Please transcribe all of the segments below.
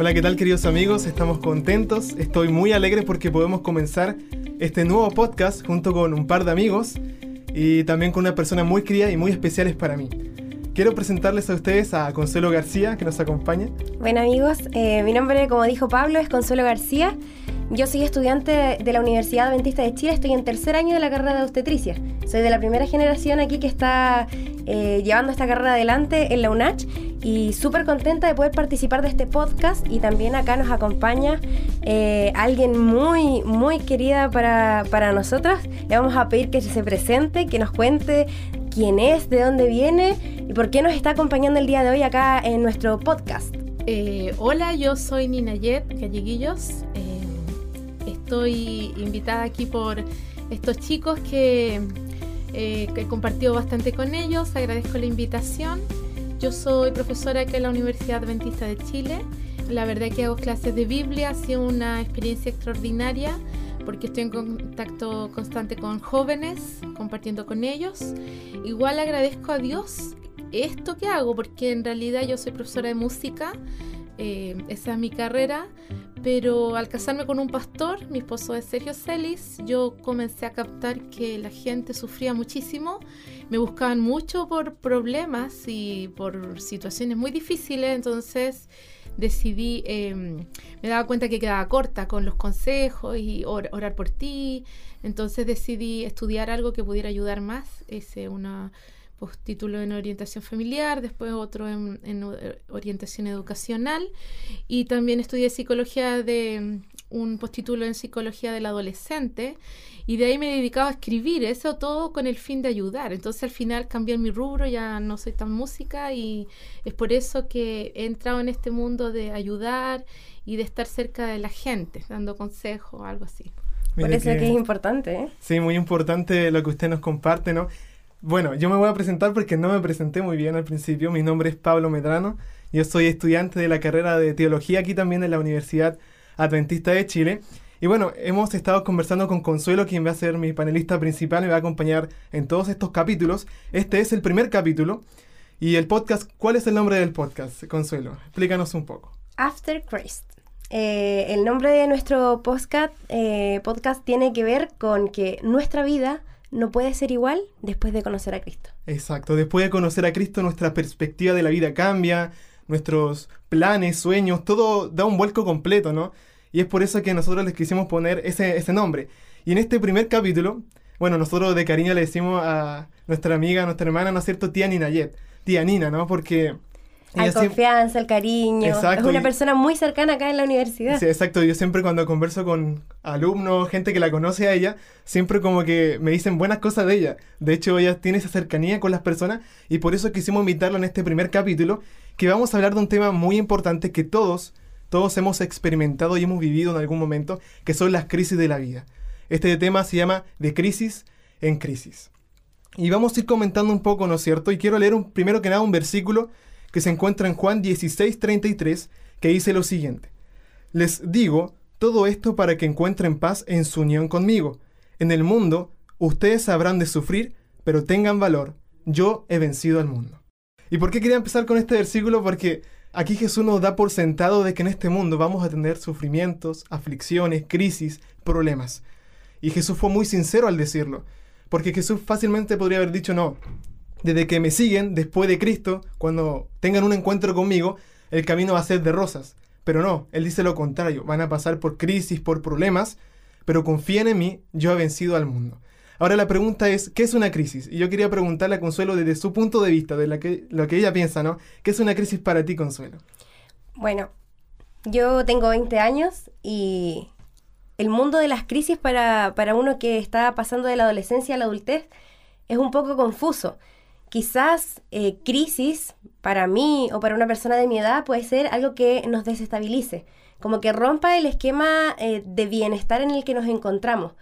Hola, ¿qué tal queridos amigos? Estamos contentos, estoy muy alegre porque podemos comenzar este nuevo podcast junto con un par de amigos y también con una persona muy querida y muy especiales para mí. Quiero presentarles a ustedes a Consuelo García, que nos acompaña. Bueno amigos, eh, mi nombre, como dijo Pablo, es Consuelo García. Yo soy estudiante de la Universidad Adventista de Chile, estoy en tercer año de la carrera de obstetricia. Soy de la primera generación aquí que está eh, llevando esta carrera adelante en la UNACH y súper contenta de poder participar de este podcast y también acá nos acompaña eh, alguien muy, muy querida para, para nosotras. Le vamos a pedir que se presente, que nos cuente quién es, de dónde viene y por qué nos está acompañando el día de hoy acá en nuestro podcast. Eh, hola, yo soy Nina Yet Galleguillos estoy invitada aquí por estos chicos que, eh, he compartido bastante con ellos. Agradezco la invitación. Yo soy profesora aquí en la Universidad Adventista de Chile. La verdad que hago clases de Biblia, ha sido una experiencia extraordinaria porque estoy en contacto constante con jóvenes, compartiendo con ellos. Igual agradezco a Dios esto que hago, porque en realidad yo soy profesora de música, eh, esa es mi carrera, pero al casarme con un pastor, mi esposo es Sergio Celis, yo comencé a captar que la gente sufría muchísimo, me buscaban mucho por problemas y por situaciones muy difíciles, entonces decidí, em, me daba cuenta que quedaba corta con los consejos y orar por ti, entonces decidí estudiar algo que pudiera ayudar más, es una postítulo en orientación familiar, después otro en, orientación educacional y también estudié psicología de un postítulo en psicología del adolescente y de ahí me dedicaba a escribir, eso todo con el fin de ayudar. Entonces al final cambié mi rubro, ya no soy tan música y es por eso que he entrado en este mundo de ayudar y de estar cerca de la gente, dando consejos, algo así. por eso que, es importante, ¿eh? Sí, muy importante lo que usted nos comparte, ¿no? Bueno, yo me voy a presentar porque no me presenté muy bien al principio. Mi nombre es Pablo Medrano. Yo soy estudiante de la carrera de teología aquí también en la Universidad Adventista de Chile. Y bueno, hemos estado conversando con Consuelo, quien va a ser mi panelista principal, me va a acompañar en todos estos capítulos. Este es el primer capítulo. Y el podcast, ¿cuál es el nombre del podcast, Consuelo? Explícanos un poco. After Christ. Eh, el nombre de nuestro podcast, eh, podcast tiene que ver con que nuestra vida no puede ser igual después de conocer a Cristo. Exacto, después de conocer a Cristo nuestra perspectiva de la vida cambia, nuestros planes, sueños, todo da un vuelco completo, ¿no? Y es por eso que nosotros les quisimos poner ese, ese nombre. Y en este primer capítulo, bueno, nosotros de cariño le decimos a nuestra amiga, a nuestra hermana, ¿no es cierto? Tía Ninayet. Tía Nina, ¿no? Porque hay confianza, el cariño. Es una persona muy cercana acá en la universidad. Sí, exacto. Yo siempre cuando converso con alumnos, gente que la conoce a ella, siempre como que me dicen buenas cosas de ella. De hecho, ella tiene esa cercanía con las personas y por eso quisimos invitarla en este primer capítulo, que vamos a hablar de un tema muy importante que todos, todos hemos experimentado y hemos vivido en algún momento, que son las crisis de la vida. Este tema se llama De crisis en crisis. Y vamos a ir comentando un poco, ¿no es cierto? Y quiero leer un, primero que nada un versículo que se encuentra en Juan 16:33, que dice lo siguiente. Les digo todo esto para que encuentren paz en su unión conmigo. En el mundo ustedes habrán de sufrir, pero tengan valor. Yo he vencido al mundo. ¿Y por qué quería empezar con este versículo? Porque aquí Jesús nos da por sentado de que en este mundo vamos a tener sufrimientos, aflicciones, crisis, problemas. Y Jesús fue muy sincero al decirlo, porque Jesús fácilmente podría haber dicho, no, desde que me siguen después de Cristo, cuando tengan un encuentro conmigo, el camino va a ser de rosas. Pero no, Él dice lo contrario, van a pasar por crisis, por problemas, pero confíen en mí, yo he vencido al mundo. Ahora la pregunta es, ¿qué es una crisis? Y yo quería preguntarle a Consuelo desde su punto de vista, de la que, lo que ella piensa, ¿no? ¿Qué es una crisis para ti, Consuelo? Bueno, yo tengo 20 años y el mundo de las crisis para, para uno que está pasando de la adolescencia a la adultez es un poco confuso quizás eh, crisis para mí o para una persona de mi edad puede ser algo que nos desestabilice, como que rompa el esquema eh, de bienestar en el que nos encontramos.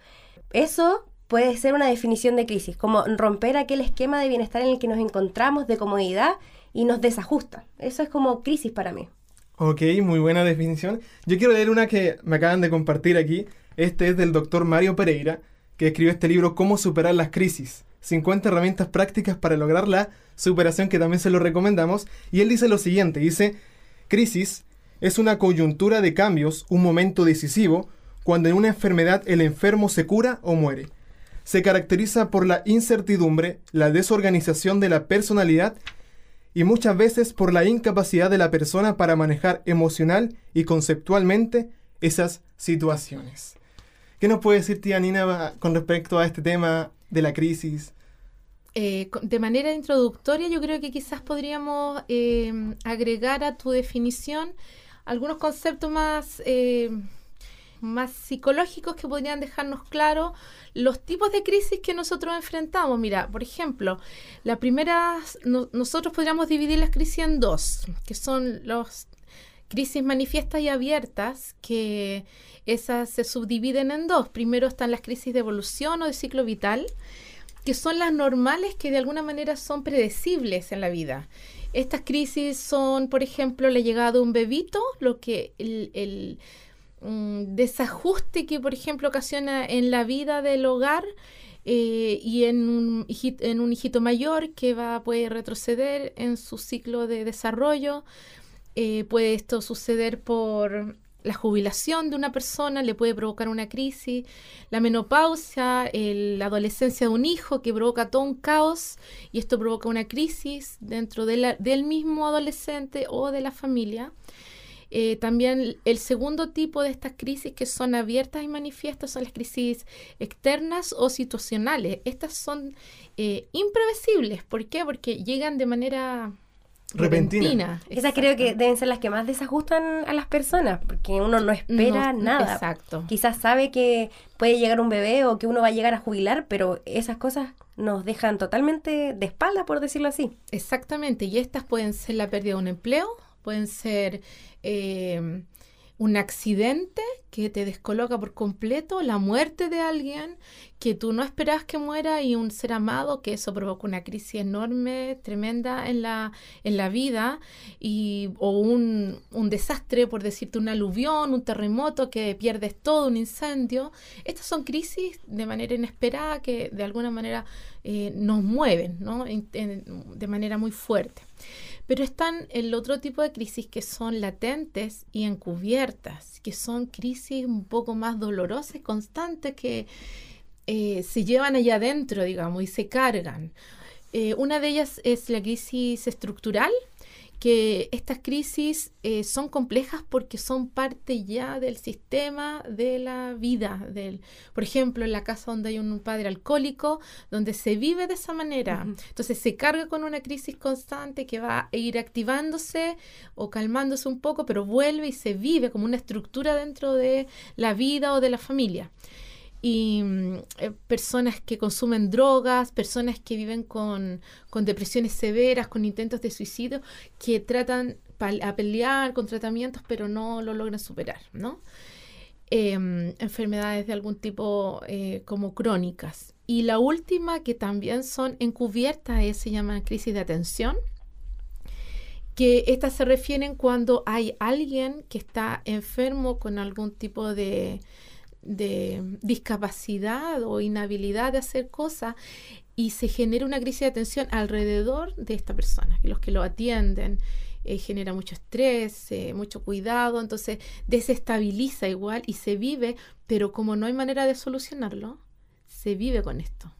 Eso puede ser una definición de crisis, como romper aquel esquema de bienestar en el que nos encontramos, de comodidad, y nos desajusta. Eso es como crisis para mí. Ok, muy buena definición. Yo quiero leer una que me acaban de compartir aquí. Este es del doctor Mario Pereira, que escribió este libro Cómo superar las crisis. 50 herramientas prácticas para lograr la superación que también se lo recomendamos. Y él dice lo siguiente, dice, crisis Es una coyuntura de cambios, un momento decisivo, cuando en una enfermedad el enfermo se cura o muere. Se caracteriza por la incertidumbre, la desorganización de la personalidad y muchas veces por la incapacidad de la persona para manejar emocional y conceptualmente esas situaciones. ¿Qué nos puede decir tía Nina con respecto a este tema de la crisis? Eh, de manera introductoria, yo creo que quizás podríamos eh, agregar a tu definición algunos conceptos más, eh, más psicológicos que podrían dejarnos claro los tipos de crisis que nosotros enfrentamos. Mira, por ejemplo, la primera, nosotros podríamos dividir las crisis en dos, que son los crisis manifiestas y abiertas, que esas se subdividen en dos. Primero están las crisis de evolución o de ciclo vital, que son las normales que de alguna manera son predecibles en la vida. Estas crisis son, por ejemplo, la llegada de un bebito, lo que el, mm, desajuste que, por ejemplo, ocasiona en la vida del hogar eh, y en un, hijito, en un hijito mayor que va a poder retroceder en su ciclo de desarrollo. Eh, puede esto suceder por la jubilación de una persona le puede provocar una crisis, la menopausia, la adolescencia de un hijo que provoca todo un caos y esto provoca una crisis dentro del mismo adolescente o de la familia. Eh, también el segundo tipo de estas crisis que son abiertas y manifiestas son las crisis externas o situacionales. Estas son eh, imprevisibles. ¿Por qué? Porque llegan de manera repentina. Esas creo que deben ser las que más desajustan a las personas, porque uno no espera nada. Exacto. Quizás sabe que puede llegar un bebé o que uno va a llegar a jubilar, pero esas cosas nos dejan totalmente de espalda, por decirlo así. Exactamente, y estas pueden ser la pérdida de un empleo, pueden ser eh, un accidente que te descoloca por completo, la muerte de alguien que tú no esperabas que muera y un ser amado, que eso provoca una crisis enorme, tremenda en la, en la vida, y, o un, un desastre, por decirte, un aluvión, un terremoto que pierdes todo, un incendio. Estas son crisis de manera inesperada que de alguna manera eh, nos mueven ¿no? de manera muy fuerte. Pero están el otro tipo de crisis que son latentes y encubiertas, que son crisis un poco más dolorosas constantes que eh, se llevan allá adentro, digamos, y se cargan. Eh, una de ellas es la crisis estructural, que estas crisis eh, son complejas porque son parte ya del sistema de la vida. Del, por ejemplo, en la casa donde hay un padre alcohólico, donde se vive de esa manera. Entonces se carga con una crisis constante que va a ir activándose o calmándose un poco, pero vuelve y se vive como una estructura dentro de la vida o de la familia y mm, eh, personas que consumen drogas, personas que viven con, depresiones severas, con intentos de suicidio, que tratan a pelear con tratamientos pero no lo logran superar, ¿no? Em, enfermedades de algún tipo eh, como crónicas. Y la última que también son encubiertas se llama crisis de atención, que estas se refieren cuando hay alguien que está enfermo con algún tipo de, de discapacidad o inhabilidad de hacer cosas y se genera una crisis de atención alrededor de esta persona, que los que lo atienden eh, genera mucho estrés, eh, mucho cuidado, entonces desestabiliza igual y se vive, pero como no hay manera de solucionarlo, se vive con esto.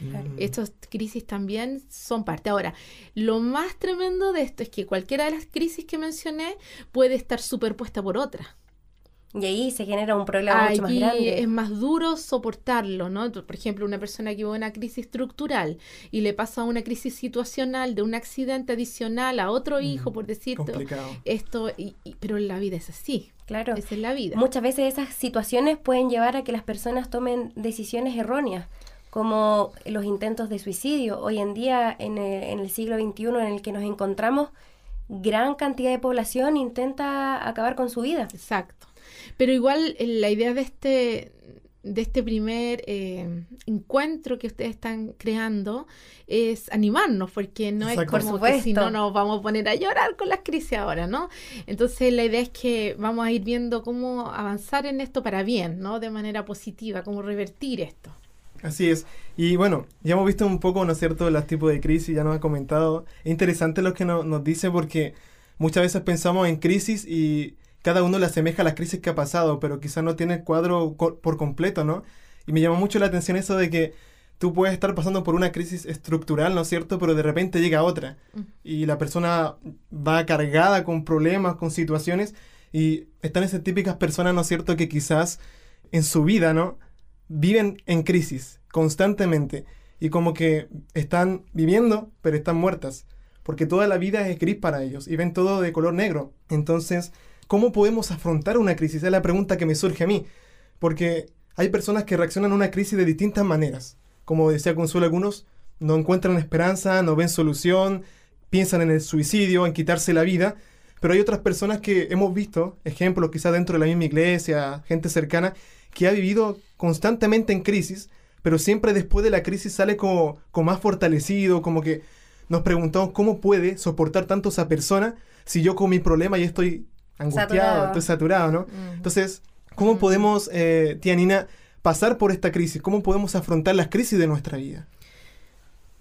Mm. Estas crisis también son parte. Ahora, lo más tremendo de esto es que cualquiera de las crisis que mencioné puede estar superpuesta por otra. Y ahí se genera un problema mucho más grande. Es más duro soportarlo, ¿no? Por ejemplo, una persona que vive una crisis estructural y le pasa una crisis situacional de un accidente adicional a otro mm, hijo, por decirte. Esto, y, pero la vida es así. Claro. Esa es la vida. Muchas veces esas situaciones pueden llevar a que las personas tomen decisiones erróneas, como los intentos de suicidio. Hoy en día, en el, en el siglo XXI en el que nos encontramos, gran cantidad de población intenta acabar con su vida. Exacto. Pero igual eh, la idea de este, de este primer eh, encuentro que ustedes están creando es animarnos, porque no es como que si no nos vamos a poner a llorar con las crisis ahora, ¿no? Entonces la idea es que vamos a ir viendo cómo avanzar en esto para bien, ¿no? De manera positiva, cómo revertir esto. Así es. Y bueno, ya hemos visto un poco, ¿no es cierto?, los tipos de crisis, ya nos ha comentado. Es interesante lo que nos dice porque muchas veces pensamos en crisis y cada uno le asemeja a las crisis que ha pasado, pero quizás no tiene el cuadro por completo, ¿no? Y me llama mucho la atención eso de que tú puedes estar pasando por una crisis estructural, ¿no es cierto? Pero de repente llega otra mm. y la persona va cargada con problemas, con situaciones y están esas típicas personas, ¿no es cierto?, que quizás en su vida, ¿no? Viven en crisis constantemente y como que están viviendo, pero están muertas, porque toda la vida es gris para ellos y ven todo de color negro. Entonces, ¿cómo podemos afrontar una crisis? Es la pregunta que me surge a mí, porque hay personas que reaccionan a una crisis de distintas maneras. Como decía Consuelo, algunos no encuentran esperanza, no ven solución, piensan en el suicidio, en quitarse la vida, pero hay otras personas que hemos visto, ejemplos quizás dentro de la misma iglesia, gente cercana, que ha vivido constantemente en crisis, pero siempre después de la crisis sale como, más fortalecido, como que nos preguntamos cómo puede soportar tanto esa persona si yo con mi problema ya estoy angustiado, estoy saturado, ¿no? Entonces, ¿cómo podemos, eh, tía Nina, pasar por esta crisis? ¿Cómo podemos afrontar las crisis de nuestra vida?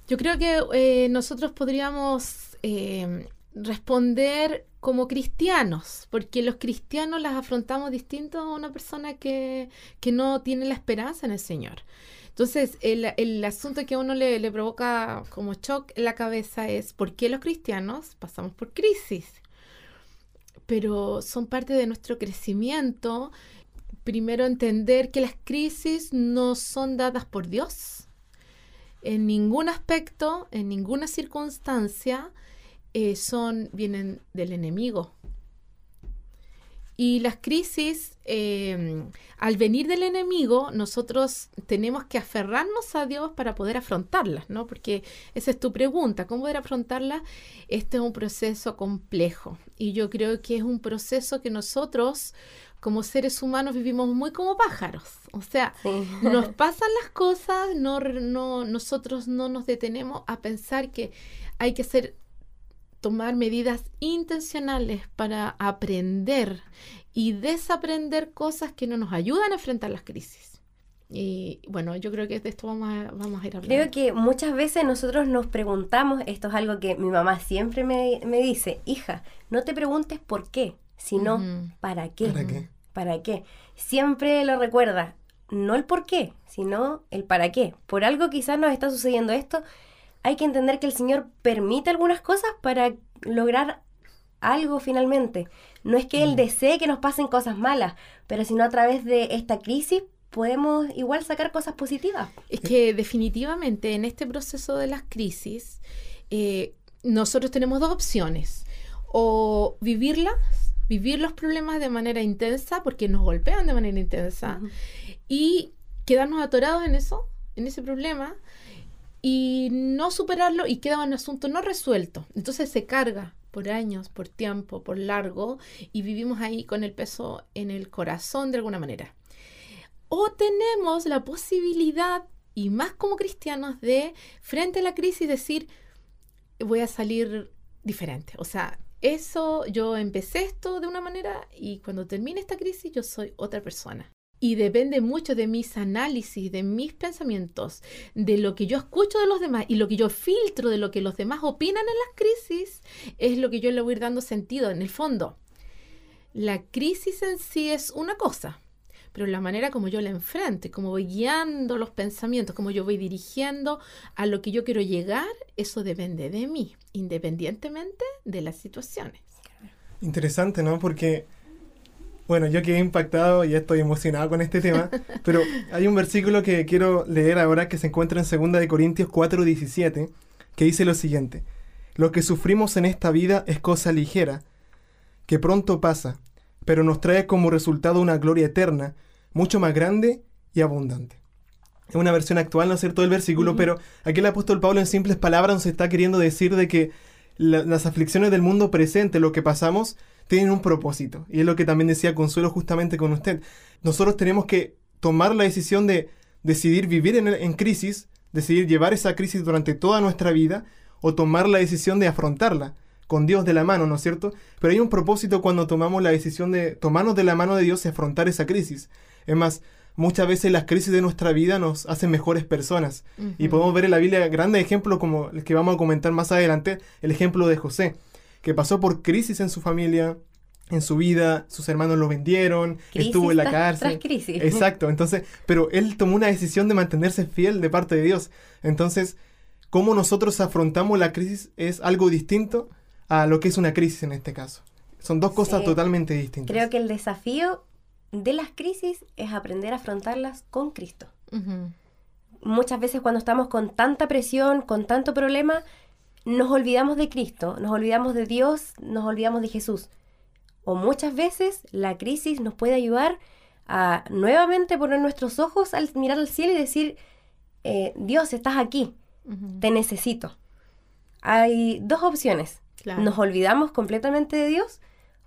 Yo creo que eh, nosotros podríamos eh, responder como cristianos, porque los cristianos las afrontamos distinto a una persona que, no tiene la esperanza en el Señor. Entonces, el, asunto que a uno le, le, provoca como shock en la cabeza es por qué los cristianos pasamos por crisis. Pero son parte de nuestro crecimiento. Primero, entender que las crisis no son dadas por Dios. En ningún aspecto, en ninguna circunstancia, eh, son, vienen del enemigo. Y las crisis, em, al venir del enemigo, nosotros tenemos que aferrarnos a Dios para poder afrontarlas, ¿no? Porque esa es tu pregunta, ¿cómo poder afrontarlas? Este es un proceso complejo y yo creo que es un proceso que nosotros como seres humanos vivimos muy como pájaros. O sea, nos pasan las cosas, no, no, nosotros no nos detenemos a pensar que hay que ser tomar medidas intencionales para aprender y desaprender cosas que no nos ayudan a enfrentar las crisis. Y bueno, yo creo que de esto vamos a, vamos a ir hablando. Creo que muchas veces nosotros nos preguntamos, esto es algo que mi mamá siempre me, dice, hija, no te preguntes por qué, sino para qué. ¿Para qué? ¿Para qué? Siempre lo recuerda, no el por qué, sino el para qué. Por algo quizás nos está sucediendo esto hay que entender que el Señor permite algunas cosas para lograr algo finalmente. No es que Él mm. desee que nos pasen cosas malas, pero sino a través de esta crisis podemos igual sacar cosas positivas. Es que definitivamente en este proceso de las crisis eh, nosotros tenemos dos opciones. O vivirlas, vivir los problemas de manera intensa, porque nos golpean de manera intensa, y quedarnos atorados en eso, en ese problema, y no superarlo y queda un asunto no resuelto. Entonces se carga por años, por tiempo, por largo y vivimos ahí con el peso en el corazón de alguna manera. O tenemos la posibilidad, y más como cristianos, de frente a la crisis decir, voy a salir diferente. O sea, eso, yo empecé esto de una manera y cuando termine esta crisis yo soy otra persona y depende mucho de mis análisis, de mis pensamientos, de lo que yo escucho de los demás y lo que yo filtro de lo que los demás opinan en las crisis, es lo que yo le voy a ir dando sentido en el fondo. La crisis en sí es una cosa, pero la manera como yo la enfrente, como voy guiando los pensamientos, como yo voy dirigiendo a lo que yo quiero llegar, eso depende de mí, independientemente de las situaciones. Interesante, ¿no? Porque bueno, yo quedé impactado y estoy emocionado con este tema, pero hay un versículo que quiero leer ahora que se encuentra en 2 de Corintios 4:17, que dice lo siguiente: Lo que sufrimos en esta vida es cosa ligera, que pronto pasa, pero nos trae como resultado una gloria eterna, mucho más grande y abundante. Es una versión actual, no es cierto, del versículo, pero aquí el apóstol Pablo en simples palabras nos está queriendo decir de que las aflicciones del mundo presente, lo que pasamos, tienen un propósito. Y es lo que también decía Consuelo justamente con usted. Nosotros tenemos que tomar la decisión de decidir vivir en, en crisis, decidir llevar esa crisis durante toda nuestra vida o tomar la decisión de afrontarla con Dios de la mano, ¿no es cierto? Pero hay un propósito cuando tomamos la decisión de tomarnos de la mano de Dios y afrontar esa crisis. Es más, muchas veces las crisis de nuestra vida nos hacen mejores personas. Y podemos ver en la Biblia grandes ejemplos como el que vamos a comentar más adelante, el ejemplo de José que pasó por crisis en su familia, en su vida, sus hermanos lo vendieron, Crisis estuvo en la cárcel. tras crisis. Exacto, entonces, pero él tomó una decisión de mantenerse fiel de parte de Dios. Entonces, cómo nosotros afrontamos la crisis es algo distinto a lo que es una crisis en este caso. Son dos cosas Sí. totalmente distintas. Creo que el desafío de las crisis es aprender a afrontarlas con Cristo. Muchas veces cuando estamos con tanta presión, con tanto problema, nos olvidamos de Cristo, nos olvidamos de Dios, nos olvidamos de Jesús. O muchas veces la crisis nos puede ayudar a nuevamente poner nuestros ojos al mirar al cielo y decir, eh, Dios, estás aquí, te necesito. Hay dos opciones. Claro. Nos olvidamos completamente de Dios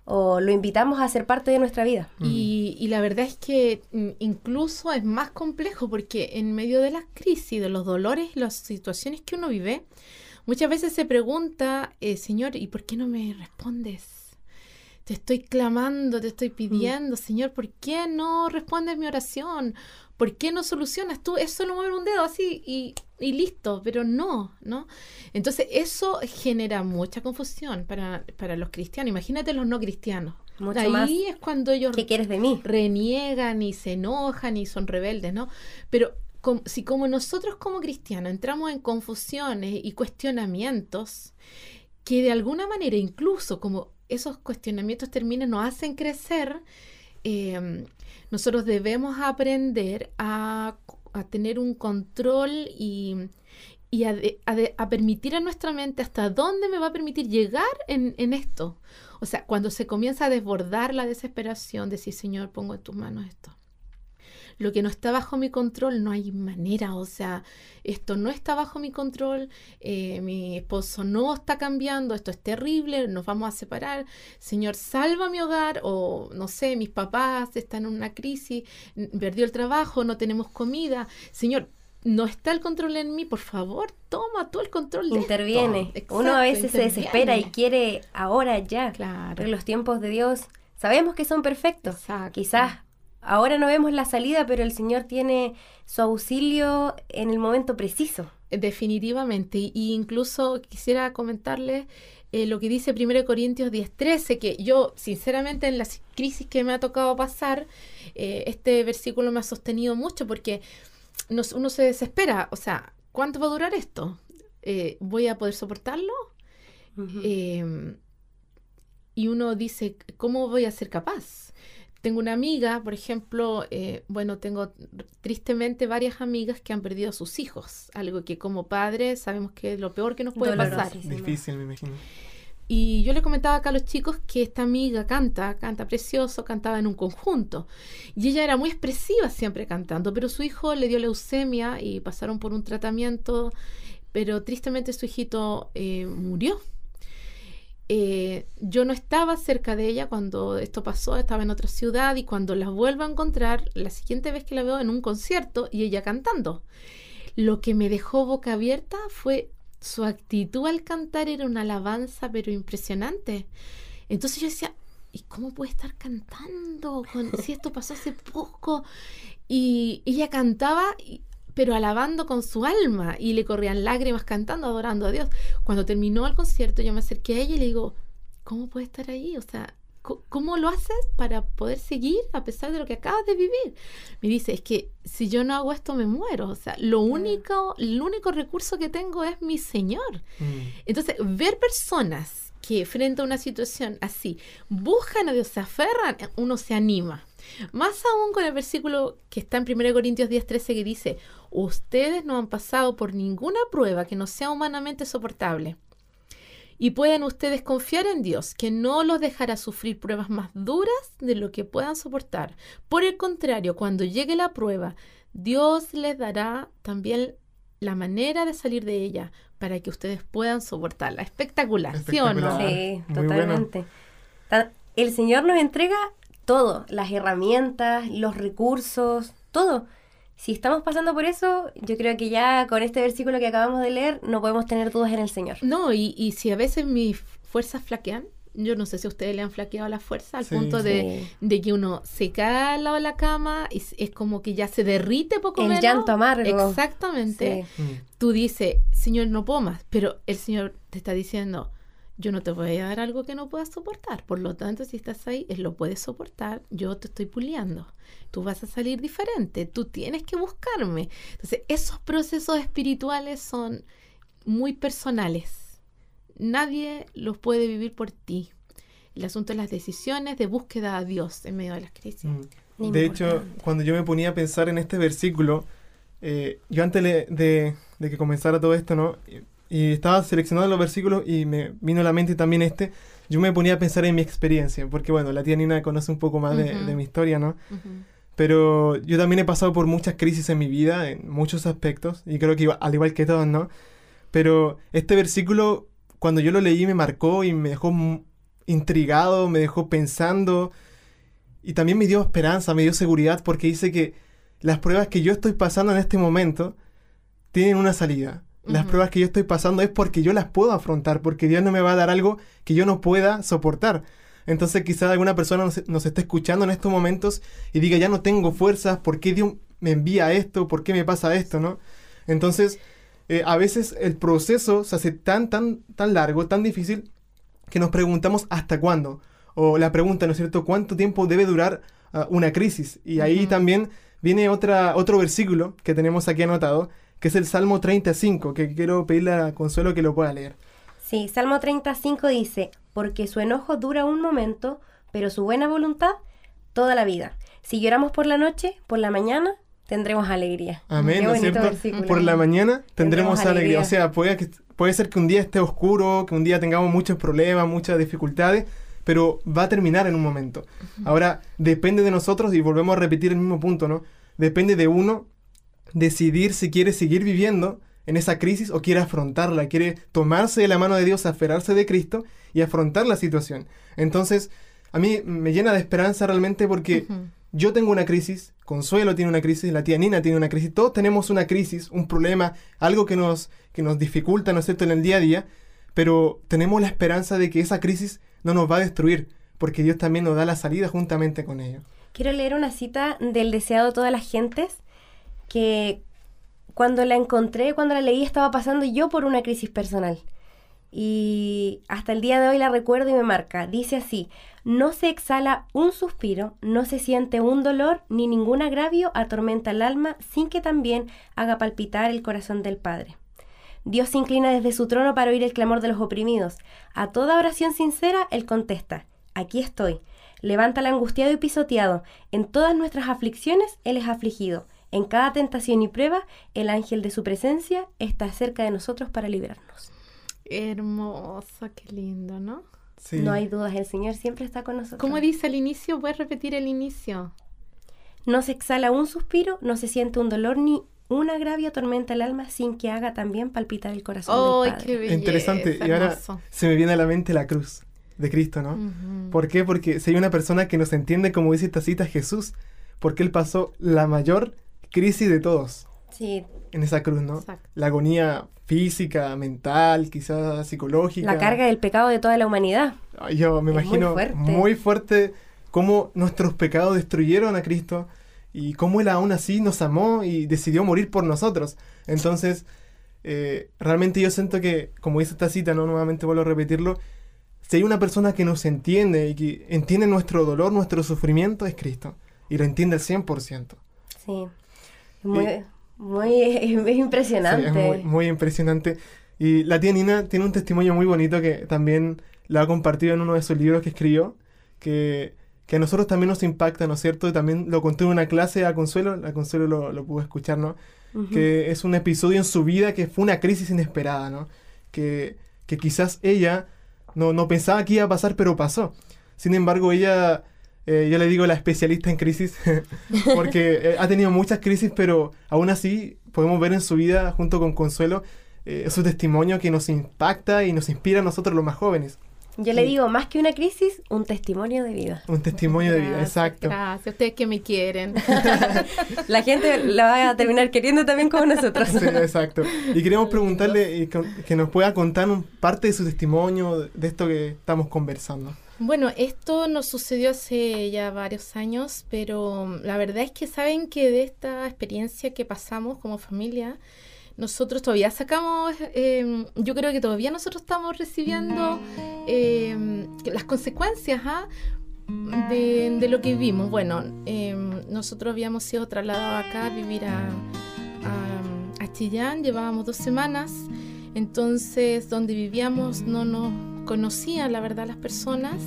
o lo invitamos a ser parte de nuestra vida. Y, y la verdad es que mm, incluso es más complejo porque en medio de las crisis, de los dolores y las situaciones que uno vive, muchas veces se pregunta, eh, Señor, ¿y por qué no me respondes? Te estoy clamando, te estoy pidiendo, Señor, ¿por qué no respondes mi oración? ¿Por qué no solucionas tú? Es solo mover un dedo así y, y listo, pero no, ¿no? Entonces eso genera mucha confusión para, para los cristianos. Imagínate los no cristianos. Mucho Ahí más. es cuando ellos ¿Qué quieres de mí? reniegan y se enojan y son rebeldes, ¿no? Pero si como nosotros como cristianos entramos en confusiones y cuestionamientos, que de alguna manera incluso como esos cuestionamientos terminan, nos hacen crecer, eh, nosotros debemos aprender a, a tener un control y, y a, a permitir a nuestra mente hasta dónde me va a permitir llegar en, en esto. O sea, cuando se comienza a desbordar la desesperación, decir, Señor, pongo en tus manos esto. Lo que no está bajo mi control, no hay manera. O sea, esto no está bajo mi control, eh, mi esposo no está cambiando, esto es terrible, nos vamos a separar. Señor, salva mi hogar, o no sé, mis papás están en una crisis, perdió el trabajo, no tenemos comida. Señor, no está el control en mí, por favor, toma tú el control de esto. Interviene. Exacto, Uno a veces se desespera y quiere ahora ya. Claro. Pero los tiempos de Dios sabemos que son perfectos. Exacto. Quizás ahora no vemos la salida, pero el Señor tiene su auxilio en el momento preciso. Definitivamente. Y incluso quisiera comentarles eh, lo que dice 1 Corintios 10:13, que yo, sinceramente, en las crisis que me ha tocado pasar, eh, este versículo me ha sostenido mucho porque nos- uno se desespera. O sea, ¿cuánto va a durar esto? Eh, ¿Voy a poder soportarlo? Eh, y uno dice, ¿cómo voy a ser capaz? Tengo una amiga, por ejemplo, eh, bueno, tengo tristemente varias amigas que han perdido a sus hijos, algo que como padres sabemos que es lo peor que nos puede pasar. Difícil, me imagino. Y yo le comentaba acá a los chicos que esta amiga canta, canta precioso, cantaba en un conjunto. Y ella era muy expresiva siempre cantando, pero su hijo le dio leucemia y pasaron por un tratamiento, pero tristemente su hijito eh, murió. Eh, yo no estaba cerca de ella cuando esto pasó, estaba en otra ciudad y cuando la vuelvo a encontrar, la siguiente vez que la veo en un concierto y ella cantando. Lo que me dejó boca abierta fue su actitud al cantar, era una alabanza pero impresionante. Entonces yo decía, ¿y cómo puede estar cantando con- si esto pasó hace poco? Y ella cantaba, pero alabando con su alma y le corrían lágrimas cantando, adorando a Dios. Cuando terminó el concierto yo me acerqué a ella y le digo, ¿cómo puede estar ahí? O sea, ¿cómo lo haces para poder seguir a pesar de lo que acabas de vivir? Me dice, es que si yo no hago esto me muero. O sea, lo único, el único recurso que tengo es mi Señor. Mm. Entonces, ver personas que frente a una situación así buscan a Dios, se aferran, uno se anima. Más aún con el versículo que está en 1 Corintios 10:13 que dice, ustedes no han pasado por ninguna prueba que no sea humanamente soportable. Y pueden ustedes confiar en Dios, que no los dejará sufrir pruebas más duras de lo que puedan soportar. Por el contrario, cuando llegue la prueba, Dios les dará también la manera de salir de ella para que ustedes puedan soportarla. Espectacular, ¿sí o no? Espectacular. Sí, muy totalmente. Ta- El Señor nos entrega todo, las herramientas, los recursos, todo. Si estamos pasando por eso, yo creo que ya con este versículo que acabamos de leer no podemos tener dudas en el Señor. No, y, y si a veces mis fuerzas flaquean, yo no sé si a ustedes le han flaqueado la fuerza al Sí. punto de, Sí. de que uno se cae al lado de la cama y es- es como que ya se derrite poco El menos. llanto amargo. Exactamente. Sí. Mm. Tú dices, Señor, no puedo más, pero el Señor te está diciendo, yo no te voy a dar algo que no puedas soportar. Por lo tanto, si estás ahí, es lo puedes soportar, yo te estoy puliendo. Tú vas a salir diferente, tú tienes que buscarme. Entonces, esos procesos espirituales son muy personales. Nadie los puede vivir por ti. El asunto es las decisiones de búsqueda a Dios en medio de las crisis. Mm. De hecho, cuando yo me ponía a pensar en este versículo, eh, yo antes de, de, que comenzara todo esto, ¿no? Y estaba seleccionando los versículos y me vino a la mente también este, yo me ponía a pensar en mi experiencia, porque bueno, la tía Nina conoce un poco más de, mi historia, ¿no? Pero yo también he pasado por muchas crisis en mi vida, en muchos aspectos, y creo que al igual que todos, ¿no? Pero este versículo, cuando yo lo leí, me marcó y me dejó intrigado, me dejó pensando, y también me dio esperanza, me dio seguridad, porque dice que las pruebas que yo estoy pasando en este momento tienen una salida las pruebas que yo estoy pasando es porque yo las puedo afrontar, porque Dios no me va a dar algo que yo no pueda soportar. Entonces quizás alguna persona nos, esté escuchando en estos momentos y diga, ya no tengo fuerzas, ¿por qué Dios me envía esto? ¿Por qué me pasa esto? ¿no? Entonces, eh, a veces el proceso se hace tan, tan, tan largo, tan difícil, que nos preguntamos hasta cuándo. O la pregunta, ¿no es cierto?, ¿cuánto tiempo debe durar ah, una crisis? Y ahí también viene otra, otro versículo que tenemos aquí anotado, que es el Salmo 35, que quiero pedirle a Consuelo que lo pueda leer. Sí, Salmo 35 dice, porque su enojo dura un momento, pero su buena voluntad toda la vida. Si lloramos por la noche, por la mañana tendremos alegría. Amén, ¿no cierto? Por la mañana tendremos, alegría. O sea, puede, puede ser que un día esté oscuro, que un día tengamos muchos problemas, muchas dificultades, pero va a terminar en un momento. Ahora, depende de nosotros, y volvemos a repetir el mismo punto, ¿no? Depende de uno decidir si quiere seguir viviendo en esa crisis o quiere afrontarla, quiere tomarse de la mano de Dios, aferrarse de Cristo y afrontar la situación. Entonces, a mí me llena de esperanza realmente porque yo tengo una crisis, Consuelo tiene una crisis, la tía Nina tiene una crisis, todos tenemos una crisis, un problema, algo que nos, que nos dificulta, ¿no es cierto?, en el día a día, pero tenemos la esperanza de que esa crisis no nos va a destruir, porque Dios también nos da la salida juntamente con ello. Quiero leer una cita del deseado de todas las gentes que cuando la encontré, cuando la leí, estaba pasando yo por una crisis personal. Y hasta el día de hoy la recuerdo y me marca. Dice así, no se exhala un suspiro, no se siente un dolor, ni ningún agravio atormenta el alma sin que también haga palpitar el corazón del Padre. Dios se inclina desde su trono para oír el clamor de los oprimidos. A toda oración sincera, Él contesta, aquí estoy. Levanta al angustiado y pisoteado. En todas nuestras aflicciones, Él es afligido. En cada tentación y prueba, el ángel de su presencia está cerca de nosotros para librarnos. Hermosa, qué lindo, ¿no? Sí. No hay dudas, el Señor siempre está con nosotros. ¿Cómo dice al inicio? ¿Puedes repetir el inicio? No se exhala un suspiro, no se siente un dolor ni un agravio atormenta el alma sin que haga también palpitar el corazón del Padre. Qué belleza, Interesante. Y ahora se me viene a la mente la cruz de Cristo, ¿no? ¿Por qué? Porque si hay una persona que nos entiende, como dice esta cita, Jesús, porque Él pasó la mayor crisis de todos. Sí. En esa cruz, ¿no? La agonía física, mental, quizás psicológica. La carga del pecado de toda la humanidad. Yo me imagino muy fuerte. cómo nuestros pecados destruyeron a Cristo y cómo Él aún así nos amó y decidió morir por nosotros. Entonces, eh, realmente yo siento que, como dice esta cita, ¿no? nuevamente vuelvo a repetirlo, si hay una persona que nos entiende y que entiende nuestro dolor, nuestro sufrimiento, es Cristo. Y lo entiende al 100%. Sí. Muy, muy impresionante. muy, impresionante. Y la tía Nina tiene un testimonio muy bonito que también lo ha compartido en uno de sus libros que escribió, que, a nosotros también nos impacta, ¿no es cierto? Y también lo contó en una clase a Consuelo, a Consuelo lo, lo pudo escuchar, ¿no? Que es un episodio en su vida que fue una crisis inesperada, ¿no? Que, que quizás ella no, no pensaba que iba a pasar, pero pasó. Sin embargo, ella eh, yo le digo la especialista en crisis, porque eh, ha tenido muchas crisis, pero aún así podemos ver en su vida, junto con Consuelo, eh, su testimonio que nos impacta y nos inspira a nosotros los más jóvenes. Yo le digo, más que una crisis, un testimonio de vida. Un testimonio de vida, exacto. Gracias, ustedes que me quieren. la gente la va a terminar queriendo también como nosotros. sí, exacto. Y queremos preguntarle que nos pueda contar un, parte de su testimonio, de esto que estamos conversando. Bueno, esto nos sucedió hace ya varios años, pero la verdad es que saben que de esta experiencia que pasamos como familia, nosotros todavía sacamos, eh, yo creo que todavía nosotros estamos recibiendo eh, las consecuencias ¿ah? de, lo que vimos. Bueno, eh, nosotros habíamos sido trasladados acá a vivir a, a, a, Chillán, llevábamos dos semanas, entonces donde vivíamos no nos conocían, la verdad, las personas.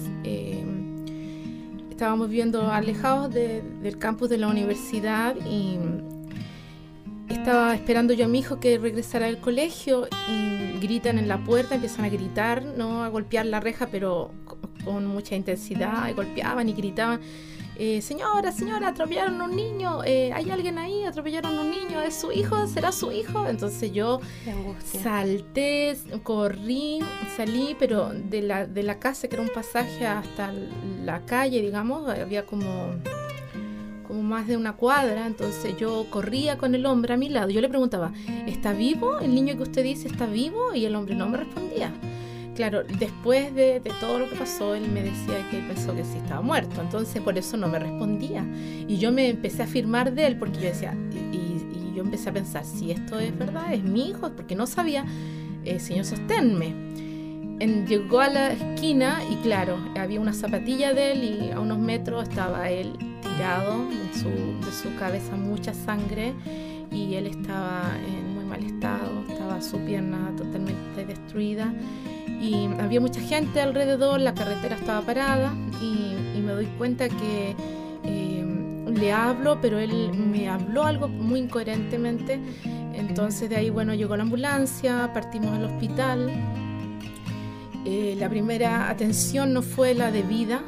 estábamos viviendo alejados de, del campus de la universidad y estaba esperando yo a mi hijo que regresara del colegio y gritan en la puerta, empiezan a gritar, ¿no? a golpear la reja, pero con mucha intensidad, y golpeaban y gritaban. Eh, señora, señora, atropellaron a un niño, eh, hay alguien ahí, atropellaron a un niño, ¿es su hijo? ¿Será su hijo? Entonces yo salté, corrí, salí, pero de la, de la casa, que era un pasaje hasta la calle, digamos, había como como más de una cuadra, entonces yo corría con el hombre a mi lado. Yo le preguntaba, ¿está vivo? ¿El niño que usted dice está vivo? Y el hombre no me respondía. Claro, después de, todo lo que pasó, él me decía que pensó que sí estaba muerto, entonces por eso no me respondía. Y yo me empecé a afirmar de él porque yo decía, y, yo empecé a pensar, si esto es verdad, es mi hijo, porque no sabía, eh, Señor, sosténme. En, llegó a la esquina y claro, había una zapatilla de él y a unos metros estaba él tirado, de su cabeza mucha sangre y él estaba en muy mal estado, estaba su pierna totalmente destruida había mucha gente alrededor, la carretera estaba parada y, me doy cuenta que eh, le hablo, pero él me habló algo muy incoherentemente, entonces de ahí bueno llegó la ambulancia, partimos al hospital. Eh, la primera atención no fue la debida.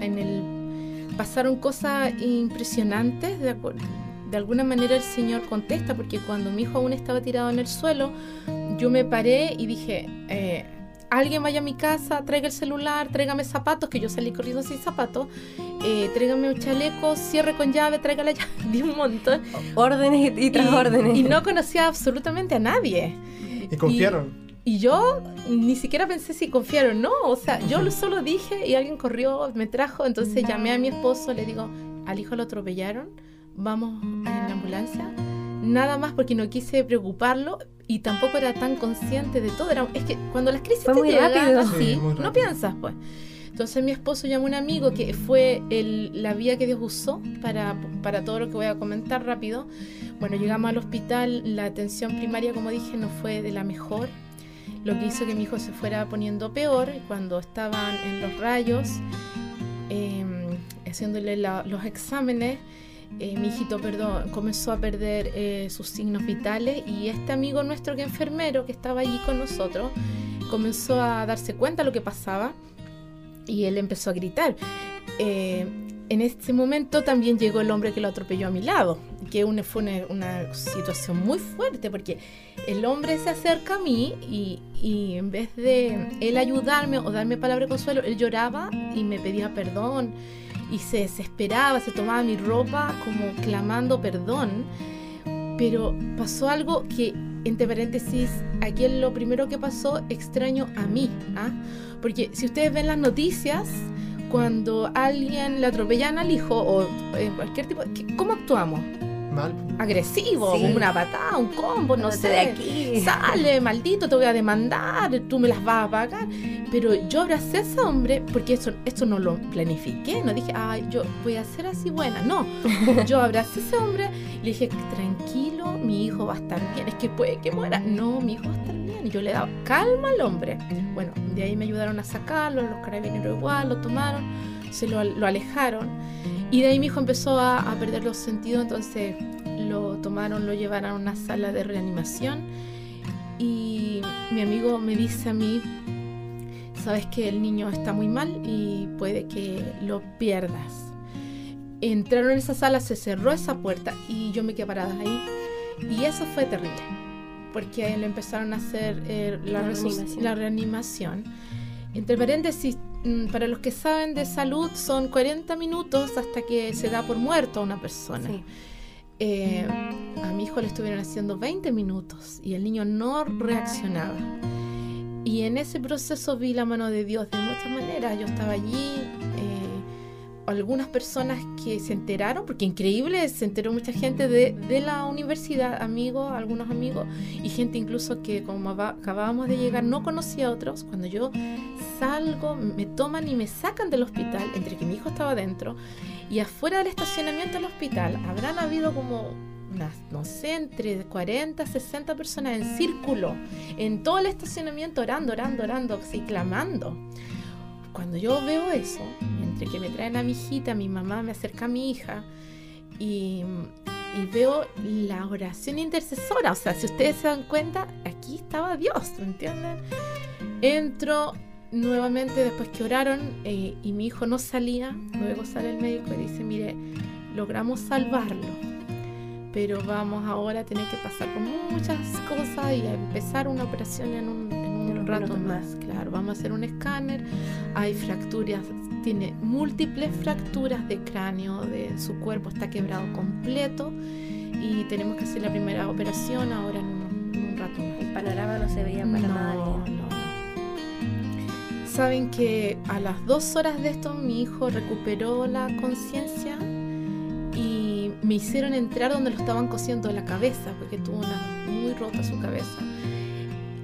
En pasaron cosas impresionantes. De, de, alguna manera el Señor contesta, porque cuando mi hijo aún estaba tirado en el suelo, yo me paré y dije, eh, alguien vaya a mi casa, traiga el celular, tráigame zapatos, que yo salí corriendo sin zapatos, eh, tráigame un chaleco, cierre con llave, traiga la llave, di un montón. Órdenes y, y tras y, órdenes. Y no conocía absolutamente a nadie. Y confiaron. Y yo ni siquiera pensé si confiaron, no, o sea, yo solo dije y alguien corrió, me trajo, entonces llamé a mi esposo, le digo, al hijo lo atropellaron, vamos en la ambulancia, nada más porque no quise preocuparlo y tampoco era tan consciente de todo, era, es que cuando las crisis fue te muy llegan rápido. así, Sí, no piensas pues. Entonces mi esposo llamó a un amigo que fue el, la vía que Dios usó para, para todo lo que voy a comentar rápido. Bueno, llegamos al hospital, la atención primaria, como dije, no fue de la mejor lo que hizo que mi hijo se fuera poniendo peor cuando estaban en los rayos, eh, haciéndole la, los exámenes. Eh, mi hijito perdón, comenzó a perder eh, sus signos vitales y este amigo nuestro que enfermero que estaba allí con nosotros comenzó a darse cuenta de lo que pasaba y él empezó a gritar. Eh, en ese momento también llegó el hombre que lo atropelló a mi lado, que una, fue una, una, situación muy fuerte porque el hombre se acerca a mí y, y, en vez de él ayudarme o darme palabra de consuelo, él lloraba y me pedía perdón y se desesperaba, se tomaba mi ropa como clamando perdón. Pero pasó algo que, entre paréntesis, aquí es lo primero que pasó extraño a mí. ¿ah? Porque si ustedes ven las noticias, cuando alguien le atropellan al hijo o eh, cualquier tipo, ¿cómo actuamos? Mal. Agresivo, Sí. una patada, un combo, no sé. de aquí. Sale, maldito, te voy a demandar, tú me las vas a pagar. Pero yo abracé a ese hombre porque esto, esto no lo planifiqué, no dije, ay, yo voy a ser así buena. No, yo abracé a ese hombre y le dije, tranquilo, mi hijo va a estar bien. Es que puede que muera. No, mi hijo va a estar bien. Y yo le daba calma al hombre. Bueno, de ahí me ayudaron a sacarlo, los carabineros igual, lo tomaron, se lo, lo alejaron. Y de ahí mi hijo empezó a, a, perder los sentidos, entonces lo tomaron, lo llevaron a una sala de reanimación. Y mi amigo me dice a mí, sabes que el niño está muy mal y puede que lo pierdas. Entraron en esa sala, se cerró esa puerta y yo me quedé parada ahí. Y eso fue terrible, porque le empezaron a hacer eh, la, reanimación. la reanimación. Entre paréntesis, para los que saben de salud, son 40 minutos hasta que se da por muerto a una persona. Sí. Eh, a mi hijo le estuvieron haciendo 20 minutos y el niño no reaccionaba. Y en ese proceso vi la mano de Dios de muchas maneras. Yo estaba allí, eh, algunas personas que se enteraron, porque increíble, se enteró mucha gente de, de la universidad, amigos, algunos amigos, y gente incluso que como acabábamos de llegar no conocía a otros. Cuando yo salgo, me toman y me sacan del hospital, entre que mi hijo estaba dentro, y afuera del estacionamiento del hospital habrán habido como unas, no sé, entre 40, 60 personas en círculo, en todo el estacionamiento orando, orando, orando, así clamando. Cuando yo veo eso, entre que me traen a mi hijita, mi mamá me acerca a mi hija y, veo la oración intercesora. O sea, si ustedes se dan cuenta, aquí estaba Dios, ¿me entienden? Entro nuevamente después que oraron eh, y mi hijo no salía. Luego sale el médico y dice, mire, logramos salvarlo. Pero vamos ahora a tener que pasar por muchas cosas y a empezar una operación en un, rato más. Claro, vamos a hacer un escáner. Hay fracturas, tiene múltiples fracturas de cráneo, de su cuerpo está quebrado completo y tenemos que hacer la primera operación ahora en un, en un rato más. El panorama no se veía para No, nada. no, bien. no. Saben que a las dos horas de esto mi hijo recuperó la conciencia y me hicieron entrar donde lo estaban cosiendo la cabeza porque tuvo una muy rota su cabeza.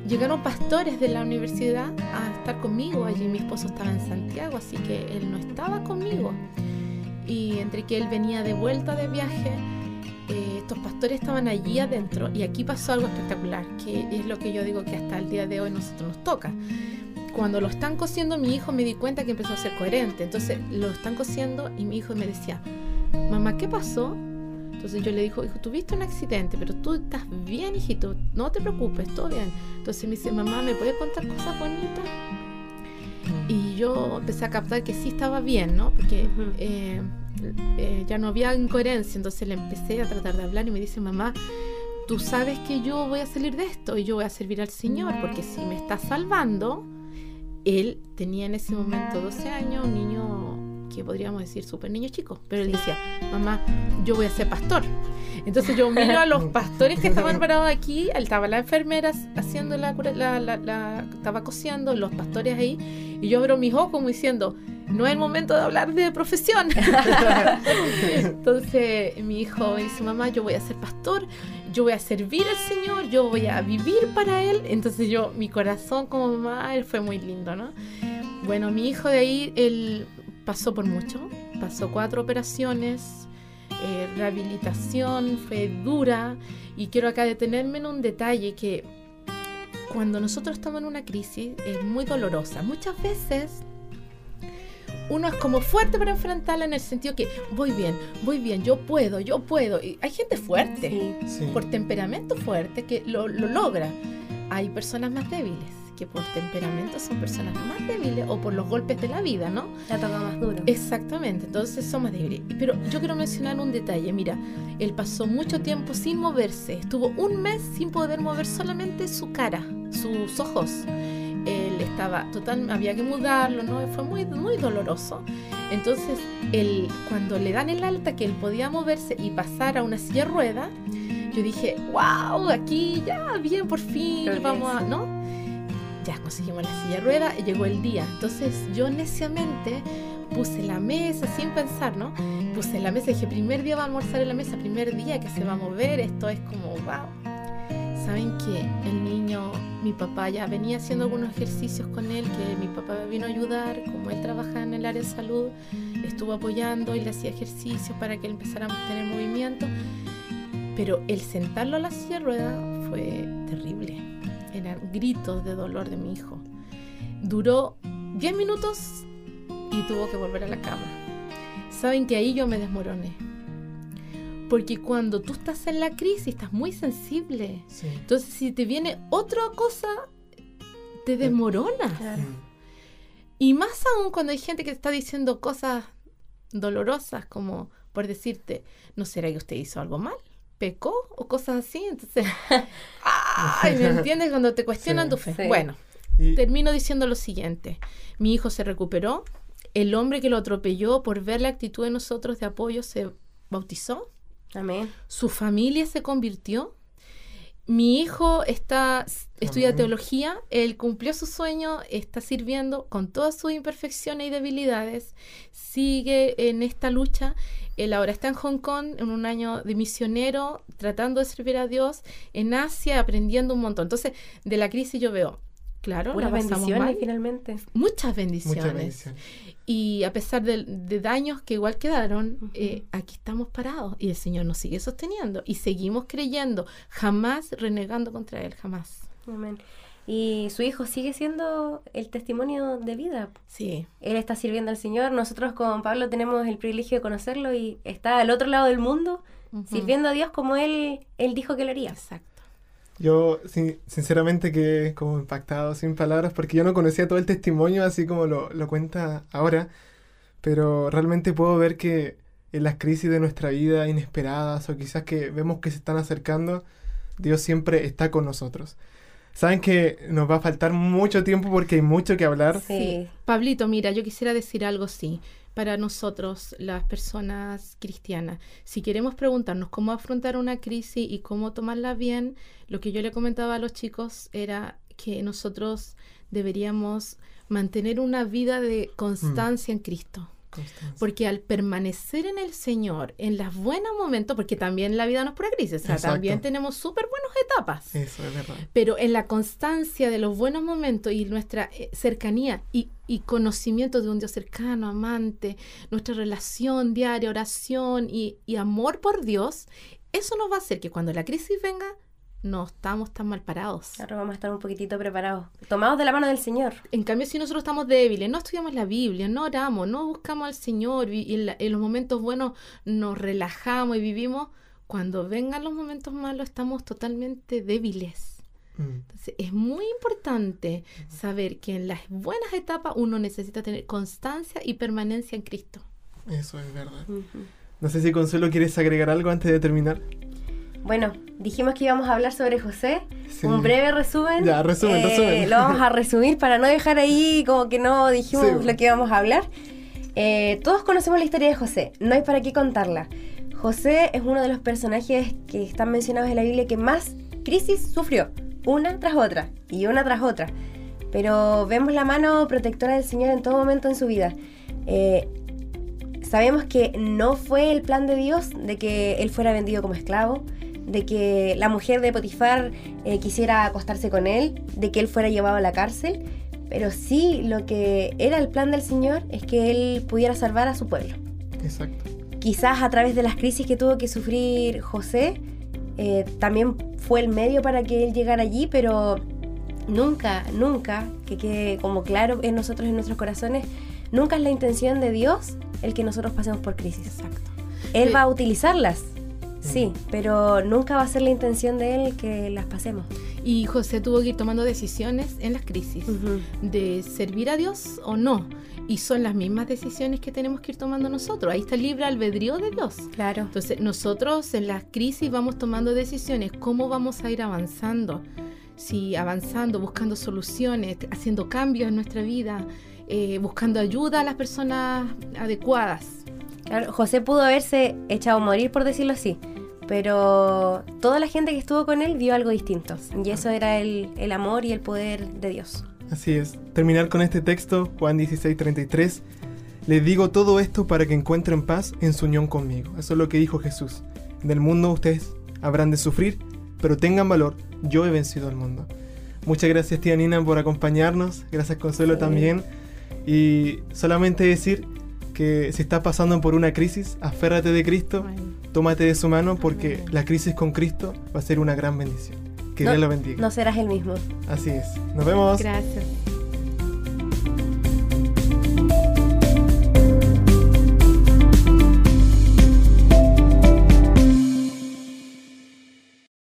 Llegaron pastores de la universidad a estar conmigo allí. Mi esposo estaba en Santiago, así que él no estaba conmigo. Y entre que él venía de vuelta de viaje, eh, estos pastores estaban allí adentro y aquí pasó algo espectacular, que es lo que yo digo que hasta el día de hoy nosotros nos toca. Cuando lo están cosiendo, mi hijo me di cuenta que empezó a ser coherente. Entonces lo están cosiendo y mi hijo me decía, mamá, ¿qué pasó? Entonces yo le dijo, hijo, tuviste un accidente, pero tú estás bien, hijito, no te preocupes, todo bien. Entonces me dice, mamá, ¿me puedes contar cosas bonitas? Y yo empecé a captar que sí estaba bien, ¿no? Porque eh, eh, ya no había incoherencia, entonces le empecé a tratar de hablar y me dice, mamá, tú sabes que yo voy a salir de esto y yo voy a servir al Señor, porque si me está salvando, él tenía en ese momento 12 años, un niño que podríamos decir súper niño chico, pero él decía, mamá, yo voy a ser pastor. Entonces yo miro a los pastores que estaban parados aquí, estaba la enfermera haciendo la, cura- la, la- la- estaba cosiendo, los pastores ahí, y yo abro mis ojos como diciendo, no es el momento de hablar de profesión. Entonces mi hijo dice, mamá, yo voy a ser pastor, yo voy a servir al Señor, yo voy a vivir para Él. Entonces yo, mi corazón como mamá, él fue muy lindo, ¿no? Bueno, mi hijo de ahí, él pasó por mucho, pasó cuatro operaciones, eh, rehabilitación, fue dura, y quiero acá detenerme en un detalle que cuando nosotros estamos en una crisis es muy dolorosa. Muchas veces uno es como fuerte para enfrentarla en el sentido que voy bien, voy bien, yo puedo, yo puedo. Y hay gente fuerte, Sí. Por temperamento fuerte, que lo, lo logra. Hay personas más débiles, que por temperamento son personas más débiles o por los golpes de la vida, ¿no? La toca más duro. Exactamente, entonces son más débiles. Pero yo quiero mencionar un detalle. Mira, él pasó mucho tiempo sin moverse. Estuvo un mes sin poder mover solamente su cara, sus ojos. Él estaba total, había que mudarlo, ¿no? Fue muy, muy doloroso. Entonces, él, cuando le dan el alta que él podía moverse y pasar a una silla rueda, yo dije, wow, aquí ya, bien, por fin, vamos a, ¿no? Ya conseguimos la silla de rueda y llegó el día. Entonces, yo neciamente puse la mesa sin pensar, ¿no? Puse la mesa dije, primer día va a almorzar en la mesa, primer día que se va a mover, esto es como, wow. Saben que el niño, mi papá ya venía haciendo algunos ejercicios con él, que mi papá me vino a ayudar, como él trabaja en el área de salud, estuvo apoyando y le hacía ejercicios para que él empezara a tener movimiento. Pero el sentarlo a la silla de rueda fue terrible. Eran gritos de dolor de mi hijo. Duró 10 minutos y tuvo que volver a la cama. Saben que ahí yo me desmoroné. Porque cuando tú estás en la crisis estás muy sensible. Sí. Entonces si te viene otra cosa, te desmoronas. Claro. Y más aún cuando hay gente que te está diciendo cosas dolorosas, como por decirte, ¿no será que usted hizo algo mal? ¿Pecó? O cosas así. Entonces, ay, ¿me entiendes? Cuando te cuestionan Sí. tu fe. Sí. Bueno, Y- termino diciendo lo siguiente. Mi hijo se recuperó. El hombre que lo atropelló por ver la actitud de nosotros de apoyo se bautizó. Amén. Su familia se convirtió. Mi hijo está estudia Amén. teología, él cumplió su sueño, está sirviendo con todas sus imperfecciones y debilidades, sigue en esta lucha. Él ahora está en Hong Kong en un año de misionero, tratando de servir a Dios, en Asia aprendiendo un montón. Entonces, de la crisis yo veo, claro, bendiciones mal, finalmente. muchas bendiciones. Muchas bendiciones. Y a pesar de, de daños que igual quedaron, eh, aquí estamos parados y el Señor nos sigue sosteniendo y seguimos creyendo, jamás renegando contra Él, jamás. Amén. Y su hijo sigue siendo el testimonio de vida. Sí, Él está sirviendo al Señor. Nosotros con Pablo tenemos el privilegio de conocerlo y está al otro lado del mundo sirviendo a Dios como él, él dijo que lo haría. Exacto. Yo, sin- sinceramente, quedé como impactado, sin palabras, porque yo no conocía todo el testimonio así como lo, lo cuenta ahora, pero realmente puedo ver que en las crisis de nuestra vida inesperadas o quizás que vemos que se están acercando, Dios siempre está con nosotros. Saben que nos va a faltar mucho tiempo porque hay mucho que hablar. Sí. Pablito, mira, yo quisiera decir algo sí. Para nosotros, las personas cristianas, si queremos preguntarnos cómo afrontar una crisis y cómo tomarla bien, lo que yo le comentaba a los chicos era que nosotros deberíamos mantener una vida de constancia en Cristo. Constanza. Porque al permanecer en el Señor, en los buenos momentos, porque también la vida no es pura crisis, o sea, Exacto. también tenemos súper buenas etapas. Eso es verdad. Pero en la constancia de los buenos momentos y nuestra eh, cercanía y, y conocimiento de un Dios cercano, amante, nuestra relación diaria, oración y, y amor por Dios, eso nos va a hacer que cuando la crisis venga, no estamos tan mal parados. Ahora vamos a estar un poquitito preparados. Tomados de la mano del Señor. En cambio, si nosotros estamos débiles, no estudiamos la Biblia, no oramos, no buscamos al Señor y en, la- en los momentos buenos nos relajamos y vivimos, cuando vengan los momentos malos estamos totalmente débiles. Mm. Entonces, es muy importante saber que en las buenas etapas uno necesita tener constancia y permanencia en Cristo. Eso es verdad. No sé si Consuelo quieres agregar algo antes de terminar. Bueno, dijimos que íbamos a hablar sobre José. Sí. Un breve resumen. Ya, resumen, Eh, resumen. Lo vamos a resumir para no dejar ahí como que no dijimos Sí. lo que íbamos a hablar. Eh, todos conocemos la historia de José, no hay para qué contarla. José es uno de los personajes que están mencionados en la Biblia que más crisis sufrió, una tras otra y una tras otra. Pero vemos la mano protectora del Señor en todo momento en su vida. Eh, sabemos que no fue el plan de Dios de que él fuera vendido como esclavo, de que la mujer de Potifar eh, quisiera acostarse con él, de que él fuera llevado a la cárcel, pero sí lo que era el plan del Señor es que él pudiera salvar a su pueblo. Exacto. Quizás a través de las crisis que tuvo que sufrir José, eh, también fue el medio para que él llegara allí, pero nunca, nunca, que quede como claro en nosotros, en nuestros corazones, nunca es la intención de Dios el que nosotros pasemos por crisis. Exacto. Él Sí. va a utilizarlas, sí, pero nunca va a ser la intención de Él que las pasemos. Y José tuvo que ir tomando decisiones en las crisis de servir a Dios o no. Y son las mismas decisiones que tenemos que ir tomando nosotros. Ahí está el libre albedrío de Dios. Claro. Entonces, nosotros en las crisis vamos tomando decisiones, cómo vamos a ir avanzando. Si avanzando, buscando soluciones, haciendo cambios en nuestra vida, eh, buscando ayuda a las personas adecuadas. Claro, José pudo haberse echado a morir, por decirlo así, pero toda la gente que estuvo con él vio algo distinto. Y eso era el, el amor y el poder de Dios. Así es. Terminar con este texto, Juan 16, 33. Les digo todo esto para que encuentren paz en su unión conmigo. Eso es lo que dijo Jesús. En el mundo ustedes habrán de sufrir, pero tengan valor. Yo he vencido al mundo. Muchas gracias, tía Nina, por acompañarnos. Gracias, Consuelo, Sí. también. Y solamente decir que si estás pasando por una crisis, aférrate de Cristo, tómate de su mano, porque la crisis con Cristo va a ser una gran bendición. Que No- Dios lo bendiga. No serás el mismo. Así es. Nos vemos. Gracias.